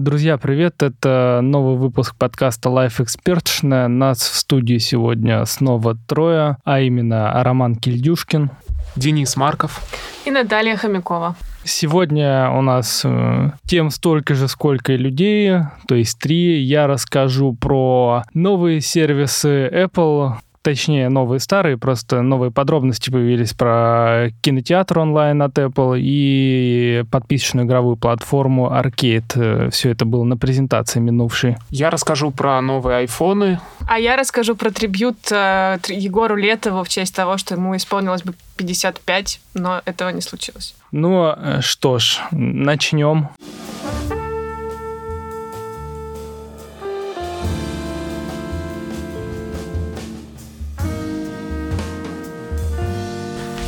Друзья, привет! Это новый выпуск подкаста Life Expertшная. Нас в студии сегодня снова трое, а именно Роман Кильдюшкин, Денис Марков и Наталья Хомякова. Сегодня у нас э, тем столько же, сколько и людей, то есть три. Я расскажу про новые сервисы Apple, точнее, новые старые, просто новые подробности появились про кинотеатр онлайн от Apple и подписочную игровую платформу Arcade. Все это было на презентации минувшей. Я расскажу про новые айфоны. А я расскажу про трибют э, Егору Летову в честь того, что ему исполнилось бы 55, но этого не случилось. Ну э, что ж, начнем.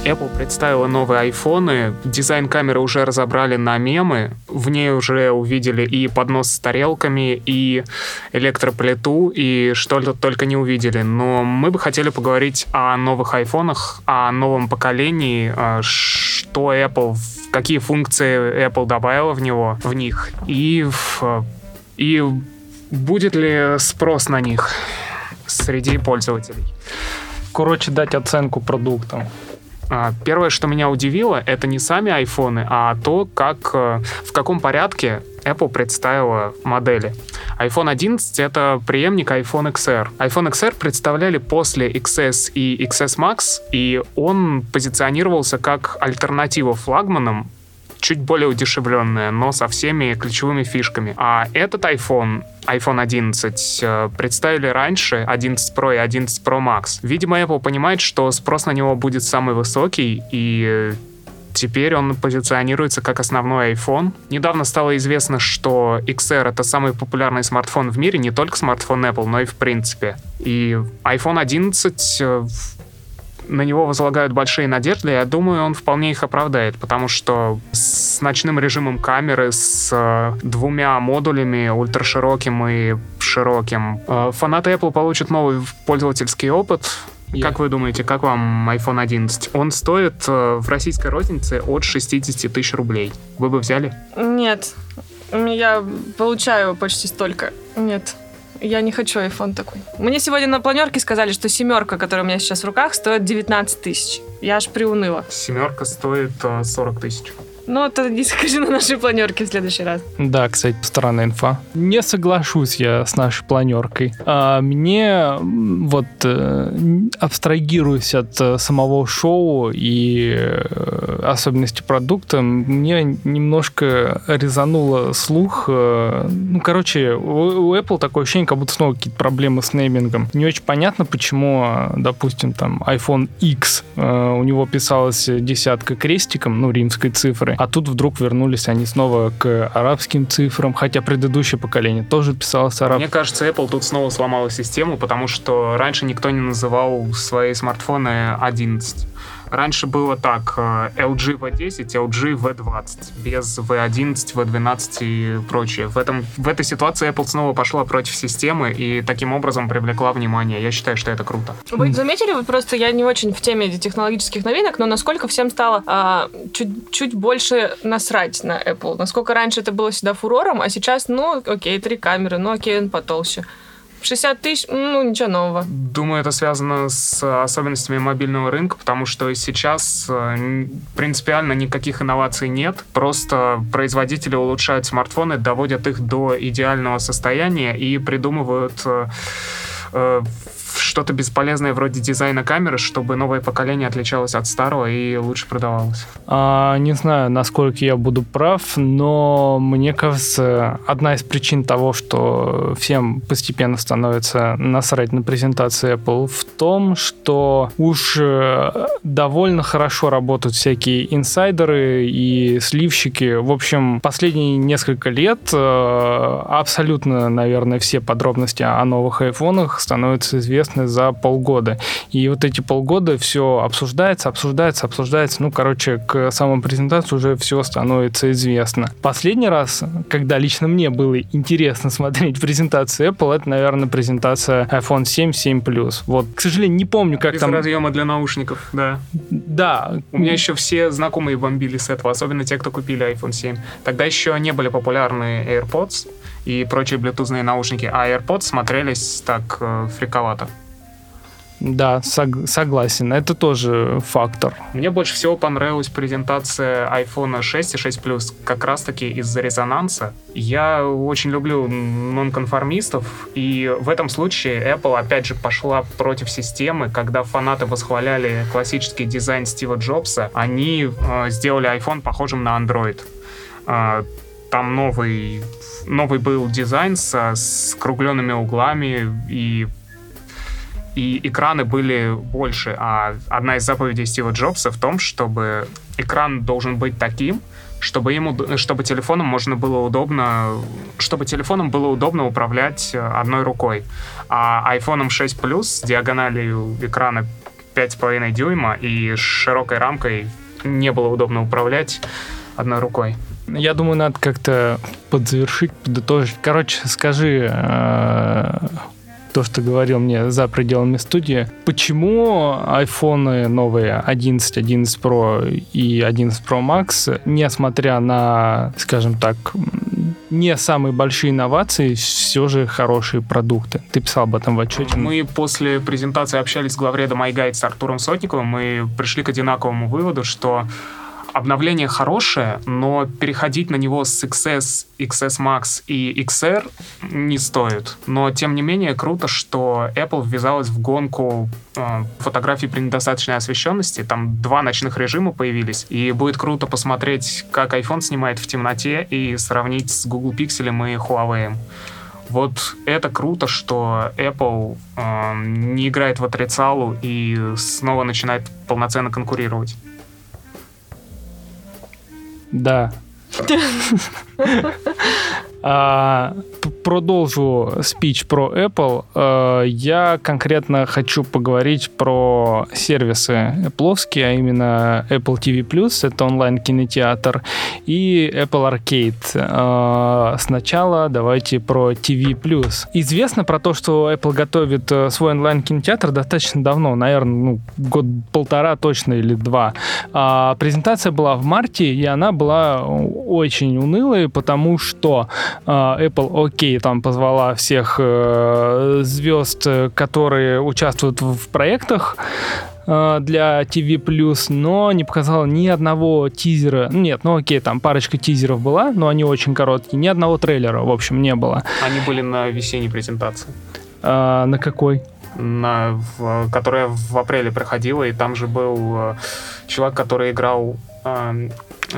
Apple представила новые айфоны. Дизайн камеры уже разобрали на мемы. В ней уже увидели и поднос с тарелками, и электроплиту, и что только не увидели. Но мы бы хотели поговорить о новых айфонах, о новом поколении, а, что Apple, какие функции Apple добавила в него, в них, и, и будет ли спрос на них среди пользователей. Короче, дать оценку продуктам. А, первое, что меня удивило, это не сами айфоны, а то, как, э, в каком порядке Apple представила модели. iPhone 11 — это преемник iPhone XR. iPhone XR представляли после XS и XS Max, и он позиционировался как альтернатива флагманам, чуть более удешевленная, но со всеми ключевыми фишками. А этот iPhone, iPhone 11, э, представили раньше, 11 Pro и 11 Pro Max. Видимо, Apple понимает, что спрос на него будет самый высокий, и Теперь он позиционируется как основной iPhone. Недавно стало известно, что XR — это самый популярный смартфон в мире, не только смартфон Apple, но и в принципе. И iPhone 11 на него возлагают большие надежды, я думаю, он вполне их оправдает, потому что с ночным режимом камеры, с э, двумя модулями, ультрашироким и широким, э, фанаты Apple получат новый пользовательский опыт, Yeah. Как вы думаете, как вам iPhone 11? Он стоит э, в российской рознице от 60 тысяч рублей. Вы бы взяли? Нет. Я получаю почти столько. Нет. Я не хочу iPhone такой. Мне сегодня на планерке сказали, что семерка, которая у меня сейчас в руках, стоит 19 тысяч. Я аж приуныла. Семерка стоит 40 э, тысяч. Ну, то не скажи на нашей планерке в следующий раз. Да, кстати, странная инфа. Не соглашусь я с нашей планеркой. А мне вот э, абстрагируясь от э, самого шоу и э, особенностей продукта, мне немножко резануло слух. Ну, короче, у, Apple такое ощущение, как будто снова какие-то проблемы с неймингом. Не очень понятно, почему, допустим, там iPhone X, у него писалась десятка крестиком, ну, римской цифры, цифры. А тут вдруг вернулись они снова к арабским цифрам, хотя предыдущее поколение тоже писалось араб. Мне кажется, Apple тут снова сломала систему, потому что раньше никто не называл свои смартфоны 11. Раньше было так, LG V10, LG V20, без V11, V12 и прочее. В, этом, в этой ситуации Apple снова пошла против системы и таким образом привлекла внимание. Я считаю, что это круто. Вы заметили, вы просто, я не очень в теме технологических новинок, но насколько всем стало а, чуть, чуть больше насрать на Apple? Насколько раньше это было всегда фурором, а сейчас, ну, окей, три камеры, ну, окей, он потолще. 60 тысяч, ну, ничего нового. Думаю, это связано с особенностями мобильного рынка, потому что сейчас э, принципиально никаких инноваций нет. Просто производители улучшают смартфоны, доводят их до идеального состояния и придумывают что-то бесполезное вроде дизайна камеры, чтобы новое поколение отличалось от старого и лучше продавалось? А, не знаю, насколько я буду прав, но мне кажется, одна из причин того, что всем постепенно становится насрать на презентации Apple, в том, что уж э, довольно хорошо работают всякие инсайдеры и сливщики. В общем, последние несколько лет э, абсолютно, наверное, все подробности о новых айфонах становятся известны известны за полгода. И вот эти полгода все обсуждается, обсуждается, обсуждается. Ну, короче, к самой презентации уже все становится известно. Последний раз, когда лично мне было интересно смотреть презентацию Apple, это, наверное, презентация iPhone 7, 7 Plus. Вот, к сожалению, не помню, как Без там... разъема для наушников, да. Да. У меня еще все знакомые бомбили с этого, особенно те, кто купили iPhone 7. Тогда еще не были популярны AirPods, и прочие блютузные наушники, а AirPods смотрелись так э, фриковато. Да, сог- согласен. Это тоже фактор. Мне больше всего понравилась презентация iPhone 6 и 6 Plus как раз-таки из-за резонанса. Я очень люблю нонконформистов, и в этом случае Apple опять же пошла против системы, когда фанаты восхваляли классический дизайн Стива Джобса, они э, сделали iPhone похожим на Android. Э, там новый, новый был дизайн со скругленными углами и и экраны были больше. А одна из заповедей Стива Джобса в том, чтобы экран должен быть таким, чтобы ему, чтобы телефоном можно было удобно, чтобы телефоном было удобно управлять одной рукой. А iPhone 6 Plus с диагональю экрана 5,5 дюйма и широкой рамкой не было удобно управлять одной рукой. Я думаю, надо как-то подзавершить, подытожить. Короче, скажи, э, то, что говорил мне за пределами студии. Почему айфоны новые 11, 11 Pro и 11 Pro Max, несмотря на, скажем так, не самые большие инновации, все же хорошие продукты. Ты писал об этом в отчете. Мы после презентации общались с главредом iGuide с Артуром Сотниковым мы пришли к одинаковому выводу, что обновление хорошее, но переходить на него с XS, XS Max и XR не стоит. Но, тем не менее, круто, что Apple ввязалась в гонку э, фотографий при недостаточной освещенности. Там два ночных режима появились, и будет круто посмотреть, как iPhone снимает в темноте и сравнить с Google Pixel и Huawei. Вот это круто, что Apple э, не играет в отрицалу и снова начинает полноценно конкурировать. Да. А, продолжу спич про Apple. А, я конкретно хочу поговорить про сервисы Apple, а именно Apple TV+, это онлайн-кинотеатр, и Apple Arcade. А, сначала давайте про TV+. Известно про то, что Apple готовит э, свой онлайн-кинотеатр достаточно давно, наверное, ну, год-полтора точно или два. А, презентация была в марте, и она была очень унылой, потому что Apple, окей, там позвала всех э, звезд, которые участвуют в проектах, э, для TV+, но не показала ни одного тизера. Нет, ну окей, там парочка тизеров была, но они очень короткие. Ни одного трейлера, в общем, не было. Они были на весенней презентации. А, на какой? На, в, которая в апреле проходила, и там же был э, чувак, который играл э,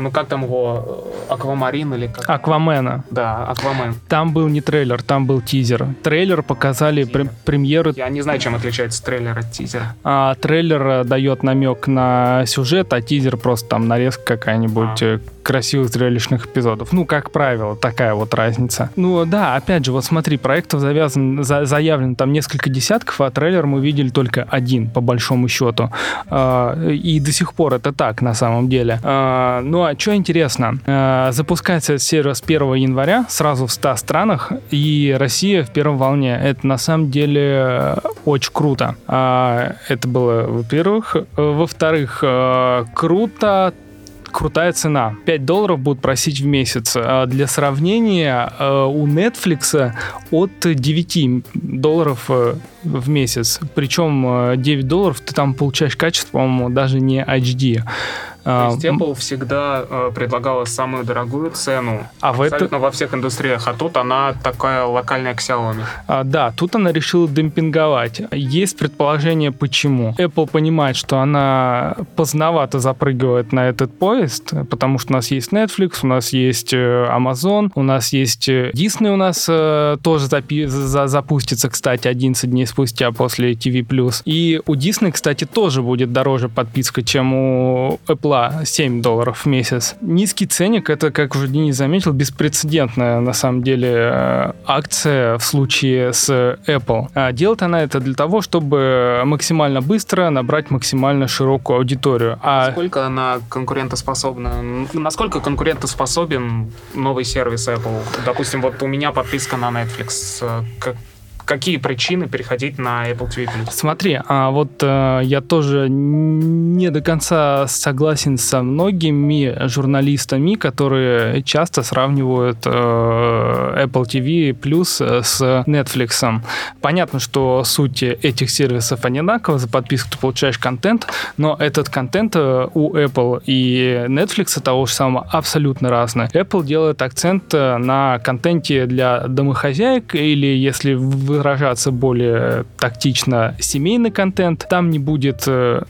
ну как там его, Аквамарин или как? Аквамена. Да, Аквамен. Там был не трейлер, там был тизер. Трейлер показали пр- премьеры. Я не знаю, чем отличается трейлер от тизера. А, трейлер э, дает намек на сюжет, а тизер просто там нарезка какая-нибудь а. Э, красивых зрелищных эпизодов. Ну, как правило, такая вот разница. Ну, да, опять же, вот смотри, проектов завязан, за, заявлено там несколько десятков, а трейлер мы видели только один, по большому счету. А, и до сих пор это так, на самом деле. А, ну, а что интересно, а, запускается этот сервис 1 января сразу в 100 странах, и Россия в первом волне. Это на самом деле очень круто. А, это было, во-первых. Во-вторых, а, круто крутая цена. 5 долларов будут просить в месяц. А для сравнения, э, у Netflix от 9 долларов э, в месяц. Причем 9 э, долларов ты там получаешь качество, по-моему, даже не HD. То есть Apple всегда э, предлагала самую дорогую цену а абсолютно в это... во всех индустриях, а тут она такая локальная Xiaomi. А, да, тут она решила демпинговать. Есть предположение, почему. Apple понимает, что она поздновато запрыгивает на этот поезд, потому что у нас есть Netflix, у нас есть э, Amazon, у нас есть э, Disney у нас э, тоже запи- за- запустится, кстати, 11 дней спустя после TV+. И у Disney, кстати, тоже будет дороже подписка, чем у Apple была 7 долларов в месяц. Низкий ценник, это, как уже Денис заметил, беспрецедентная на самом деле э, акция в случае с Apple. А делает она это для того, чтобы максимально быстро набрать максимально широкую аудиторию. А насколько она конкурентоспособна? Насколько конкурентоспособен новый сервис Apple? Допустим, вот у меня подписка на Netflix. Как, какие причины переходить на Apple TV+. Смотри, а вот э, я тоже не до конца согласен со многими журналистами, которые часто сравнивают э, Apple TV Plus с Netflix. Понятно, что суть этих сервисов одинакова, за подписку ты получаешь контент, но этот контент э, у Apple и Netflix того же самого абсолютно разный. Apple делает акцент э, на контенте для домохозяек или, если выражаться более тактично, семейный контент. Там не будет э,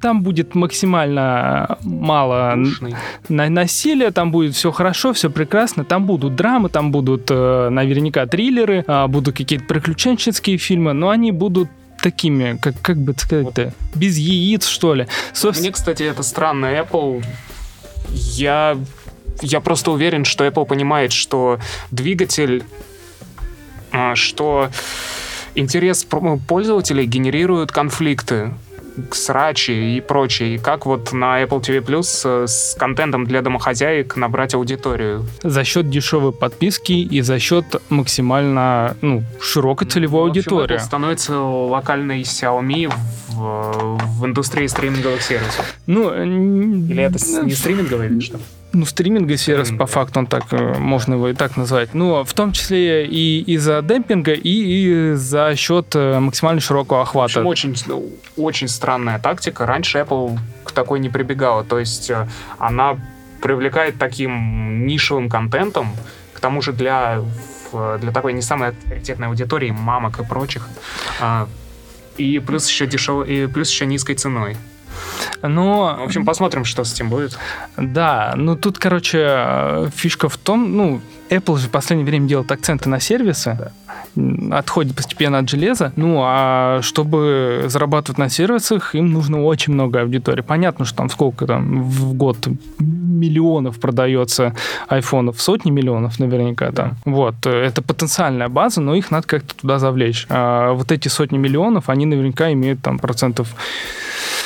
там будет максимально мало на насилия, там будет все хорошо, все прекрасно, там будут драмы, там будут э, наверняка триллеры, э, будут какие-то приключенческие фильмы, но они будут такими, как, как бы сказать-то, без яиц, что ли. Собственно... Мне, кстати, это странно. Apple, я, я просто уверен, что Apple понимает, что двигатель, что интерес пользователей генерирует конфликты срачи и прочее. И как вот на Apple TV Plus э, с контентом для домохозяек набрать аудиторию? За счет дешевой подписки и за счет максимально ну, широкой целевой ну, общем, аудитории. Apple становится локальной Xiaomi в, в индустрии стриминговых сервисов. Ну, Или это не стриминговые или что? Ну, стриминговый сервис, по факту, он так, э, можно его и так назвать. Ну, в том числе и из-за демпинга, и, и за счет э, максимально широкого охвата. В общем, очень, ну, очень странная тактика. Раньше Apple к такой не прибегала. То есть э, она привлекает таким нишевым контентом, к тому же для, для такой не самой авторитетной аудитории, мамок и прочих. А, и плюс еще дешево, и плюс еще низкой ценой. Но... В общем, посмотрим, что с этим будет. Да, ну тут, короче, фишка в том, ну, Apple же в последнее время делает акценты на сервисы, да. отходит постепенно от железа. Ну, а чтобы зарабатывать на сервисах, им нужно очень много аудитории. Понятно, что там сколько там в год миллионов продается айфонов, сотни миллионов наверняка там. Да. Вот, это потенциальная база, но их надо как-то туда завлечь. А вот эти сотни миллионов, они наверняка имеют там процентов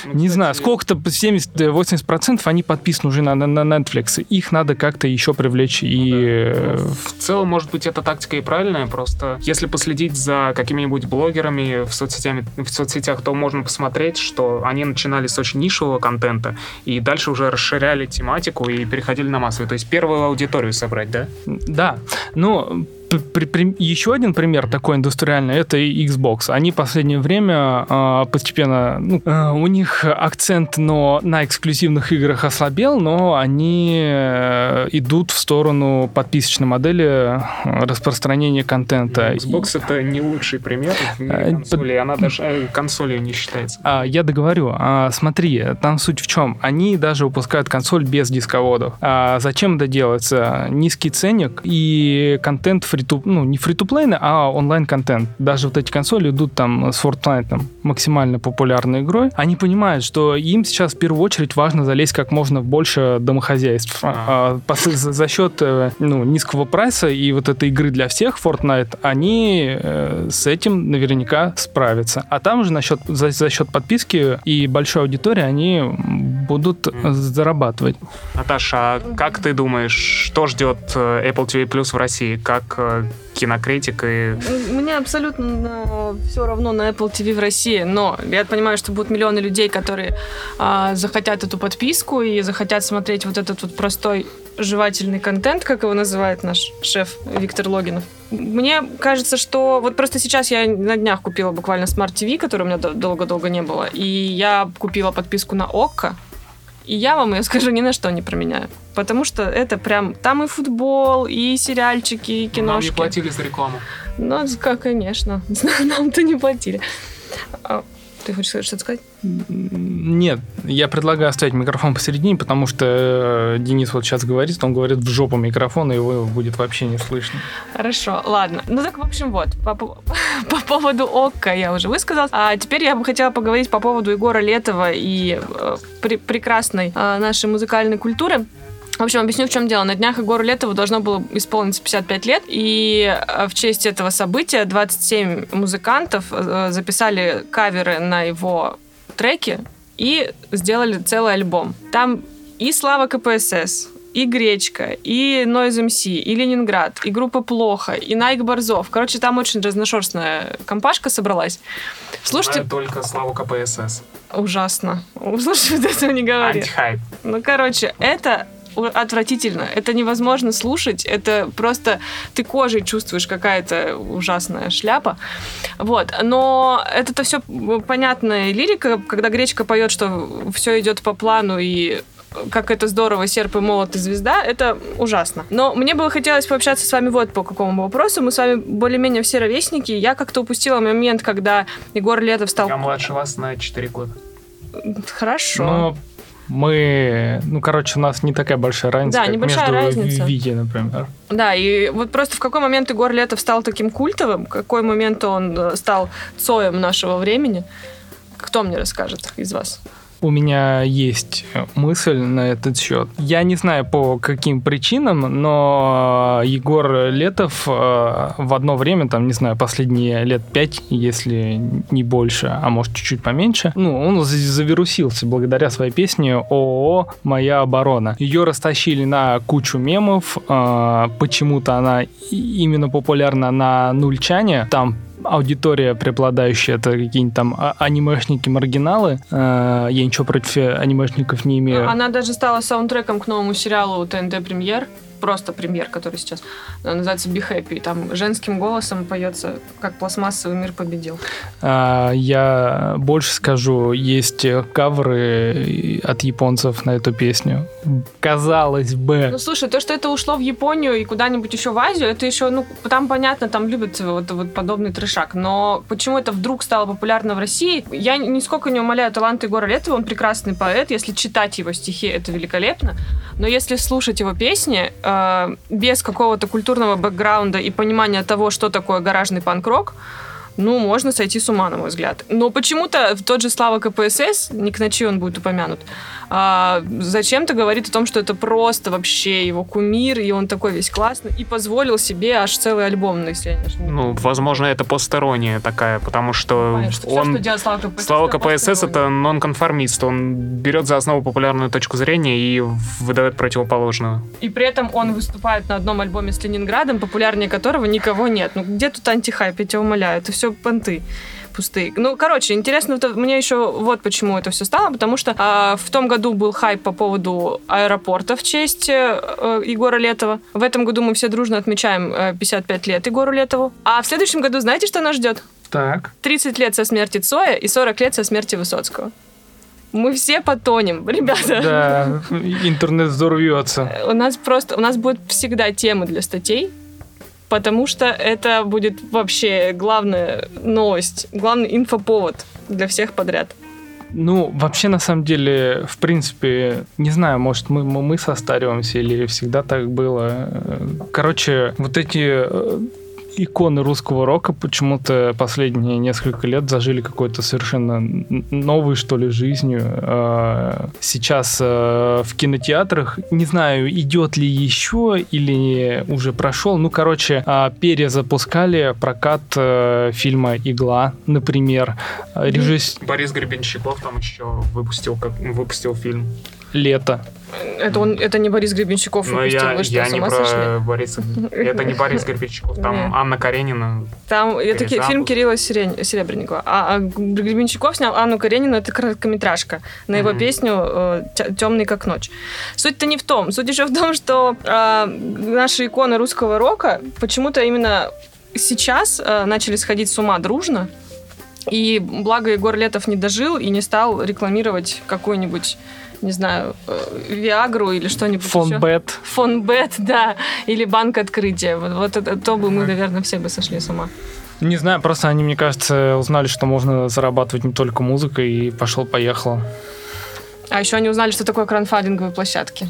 ну, не знаю, сколько-то 70-80% они подписаны уже на, на, на Netflix. Их надо как-то еще привлечь и... Ну, да. Ну, в целом, может быть, эта тактика и правильная, просто если последить за какими-нибудь блогерами в, соцсетями, в соцсетях, то можно посмотреть, что они начинали с очень нишевого контента и дальше уже расширяли тематику и переходили на массовый. То есть первую аудиторию собрать, да? Да. Ну, при, при, еще один пример такой индустриальный это Xbox. Они в последнее время э, постепенно, ну, э, у них акцент но на эксклюзивных играх ослабел, но они э, идут в сторону подписочной модели распространения контента. Xbox это не лучший пример э, консоли, она даже э, консолью не считается. А, я договорю. А, смотри, там суть в чем? Они даже выпускают консоль без дисководов. А зачем это делается? Низкий ценник и контент фри фри ну, не фри плейный а онлайн-контент. Даже вот эти консоли идут там с Fortnite, максимально популярной игрой. Они понимают, что им сейчас в первую очередь важно залезть как можно больше домохозяйств. А. За, за счет э, ну, низкого прайса и вот этой игры для всех Fortnite, они э, с этим наверняка справятся. А там же насчет, за, за счет подписки и большой аудитории они будут mm. зарабатывать. Наташа, а как ты думаешь, что ждет э, Apple TV Plus в России? Как кинокритик и... Мне абсолютно все равно на Apple TV в России, но я понимаю, что будут миллионы людей, которые а, захотят эту подписку и захотят смотреть вот этот вот простой жевательный контент, как его называет наш шеф Виктор Логинов. Мне кажется, что вот просто сейчас я на днях купила буквально Smart TV, который у меня долго-долго не было, и я купила подписку на ОККО, и я вам ее скажу ни на что не променяю. Потому что это прям... Там и футбол, и сериальчики, и киношки. Нам не платили за рекламу. Ну, как, конечно. Нам-то не платили. Ты хочешь что-то сказать? Нет, я предлагаю оставить микрофон посередине, потому что э, Денис вот сейчас говорит, он говорит в жопу микрофона, и его будет вообще не слышно. Хорошо, ладно. Ну так, в общем, вот, по, по поводу ОККО я уже высказал. А теперь я бы хотела поговорить по поводу Егора Летова и э, при, прекрасной э, нашей музыкальной культуры. В общем, объясню, в чем дело. На днях Егору Летову должно было исполниться 55 лет, и э, в честь этого события 27 музыкантов э, записали каверы на его треки и сделали целый альбом. Там и Слава КПСС, и Гречка, и Noise MC, и Ленинград, и группа Плохо, и Найк Борзов. Короче, там очень разношерстная компашка собралась. Слушайте... Знаю только Славу КПСС. Ужасно. Слушай, вот этого не говори. Антихайп. Ну, короче, это отвратительно. Это невозможно слушать. Это просто ты кожей чувствуешь какая-то ужасная шляпа. Вот. Но это-то все понятная лирика, когда Гречка поет, что все идет по плану и как это здорово, серп и молот и звезда, это ужасно. Но мне бы хотелось пообщаться с вами вот по какому вопросу. Мы с вами более-менее все ровесники. Я как-то упустила момент, когда Егор Летов стал... Я младше вас на 4 года. Хорошо. Но мы, ну, короче, у нас не такая большая разница, Да, как небольшая между разница. Вики, например. Да, и вот просто в какой момент Егор Летов стал таким культовым, в какой момент он э, стал Цоем нашего времени, кто мне расскажет из вас? У меня есть мысль на этот счет. Я не знаю по каким причинам, но Егор Летов э, в одно время, там, не знаю, последние лет пять, если не больше, а может чуть-чуть поменьше, ну, он за- завирусился благодаря своей песне ООО «Моя оборона». Ее растащили на кучу мемов, э, почему-то она именно популярна на нульчане, там аудитория преобладающая, это какие-нибудь там а- анимешники-маргиналы. Э, Я ничего против анимешников не имею. Она даже стала саундтреком к новому сериалу ТНТ Премьер. Просто премьер, который сейчас э, называется Be Happy. Там женским голосом поется, как пластмассовый мир победил. А, Я больше скажу, есть э, каверы от японцев на эту песню. Казалось бы. Ну, слушай, то, что это ушло в Японию и куда-нибудь еще в Азию, это еще, ну, там понятно, там любят вот, вот подобный трешак. Но почему это вдруг стало популярно в России? Я нисколько не умоляю талант Егора Летова, он прекрасный поэт. Если читать его стихи, это великолепно. Но если слушать его песни э, без какого-то культурного бэкграунда и понимания того, что такое гаражный панк-рок, ну, можно сойти с ума, на мой взгляд. Но почему-то тот же Слава КПСС, не к ночи он будет упомянут, а, зачем-то говорит о том, что это просто вообще его кумир, и он такой весь классный, и позволил себе аж целый альбом, если я не ошибаюсь. Ну, возможно, это посторонняя такая, потому что Понимаешь, что он... что делает Слава КПСС, Слава это КПСС это нонконформист. Он берет за основу популярную точку зрения и выдает противоположную. И при этом он выступает на одном альбоме с Ленинградом, популярнее которого никого нет. Ну, где тут антихайп, я тебя умоляю, это все понты пустые. Ну, короче, интересно вот мне еще вот почему это все стало, потому что а, в том году был хайп по поводу аэропорта в честь э, э, Егора Летова. В этом году мы все дружно отмечаем э, 55 лет Егору Летову. А в следующем году знаете, что нас ждет? Так. 30 лет со смерти Цоя и 40 лет со смерти Высоцкого. Мы все потонем, ребята. Да, интернет взорвется. У нас просто, у нас будет всегда темы для статей, потому что это будет вообще главная новость, главный инфоповод для всех подряд. Ну, вообще, на самом деле, в принципе, не знаю, может, мы, мы, состариваемся или всегда так было. Короче, вот эти э, иконы русского рока почему-то последние несколько лет зажили какой-то совершенно новой, что ли, жизнью. Э, Сейчас э, в кинотеатрах, не знаю, идет ли еще или уже прошел, ну, короче, а, перезапускали прокат фильма «Игла», например. Режисс... Борис Гребенщиков там еще выпустил, как, выпустил фильм. «Лето». Это, он, это не Борис Гребенщиков Но выпустил, я, вы что, я с не про сошли? Бориса. Это не Борис Гребенщиков, там. Анна Каренина. Там это фильм Кирилла Сирень- Серебренникова. А, а Гребенщиков снял Анну Каренину, это короткометражка на его песню «Темный как ночь». Суть-то не в том. Суть еще в том, что а, наши иконы русского рока почему-то именно сейчас а, начали сходить с ума дружно. И благо Егор Летов не дожил и не стал рекламировать какую-нибудь, не знаю, э, Виагру или что-нибудь Фон еще. Бет. Фон Бет, да, или банк открытия. Вот, вот это, то бы мы, наверное, все бы сошли с ума. Не знаю, просто они, мне кажется, узнали, что можно зарабатывать не только музыкой, и пошел-поехал. А еще они узнали, что такое краудфандинговые площадки.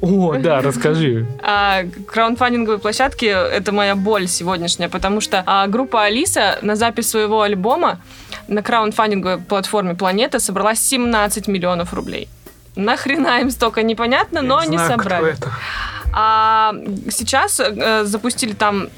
О, да, расскажи. А краудфандинговые площадки — это моя боль сегодняшняя, потому что а, группа Алиса на запись своего альбома на краудфандинговой платформе Планета собрала 17 миллионов рублей. Нахрена им столько непонятно, но не они знаю, собрали. это. А сейчас э, запустили там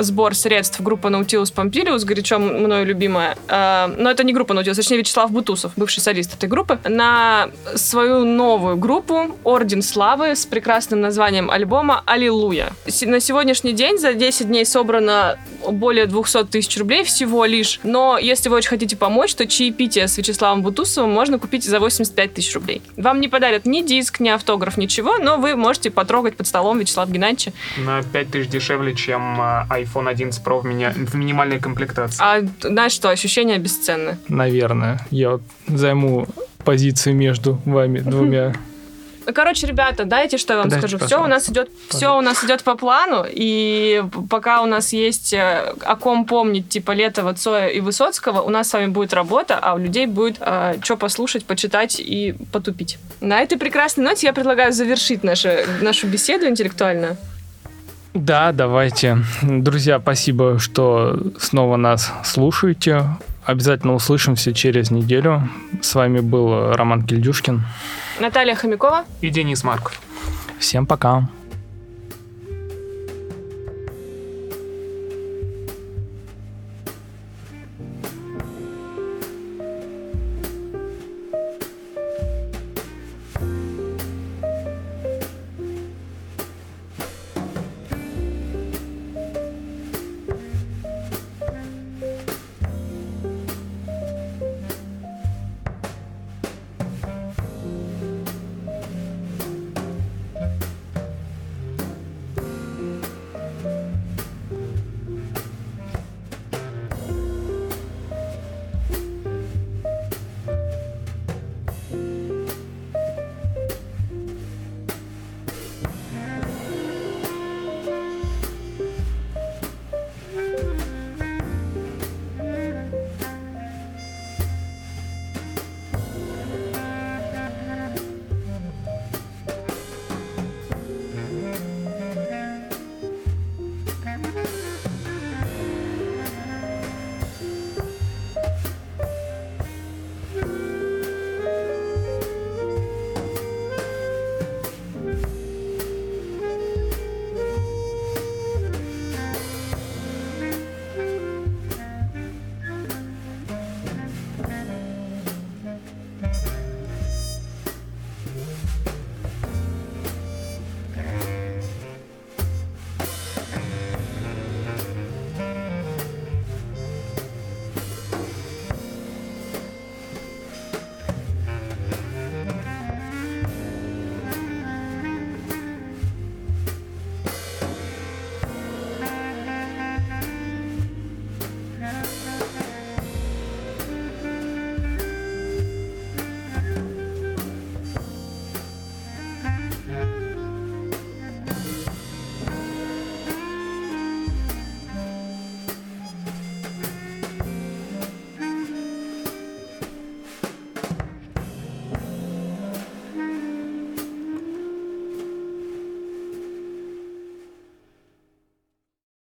сбор средств группа Nautilus Pompilius, горячо мною любимая. Э, но это не группа Nautilus, точнее Вячеслав Бутусов, бывший солист этой группы, на свою новую группу Орден Славы с прекрасным названием альбома «Аллилуйя». На сегодняшний день за 10 дней собрано более 200 тысяч рублей всего лишь. Но если вы очень хотите помочь, то чаепитие с Вячеславом Бутусовым можно купить за 85 тысяч рублей. Вам не подарят ни диск, ни автограф, ничего, но вы можете потрогать под столом Вячеслава Геннадьевича. На 5 тысяч дешевле, чем а, iPhone 11 Pro в, меня, в минимальной комплектации. А знаешь что, ощущения бесценны. Наверное. Я вот займу позиции между вами двумя. Короче, ребята, дайте, что я вам Подожди, скажу. Все у нас идет, все у нас идет по плану, и пока у нас есть э, о ком помнить, типа Летова, Цоя и Высоцкого, у нас с вами будет работа, а у людей будет э, что послушать, почитать и потупить. На этой прекрасной ноте я предлагаю завершить нашу, нашу беседу интеллектуальную. Да, давайте. Друзья, спасибо, что снова нас слушаете. Обязательно услышимся через неделю. С вами был Роман Кильдюшкин. Наталья Хомякова и Денис Марков. Всем пока.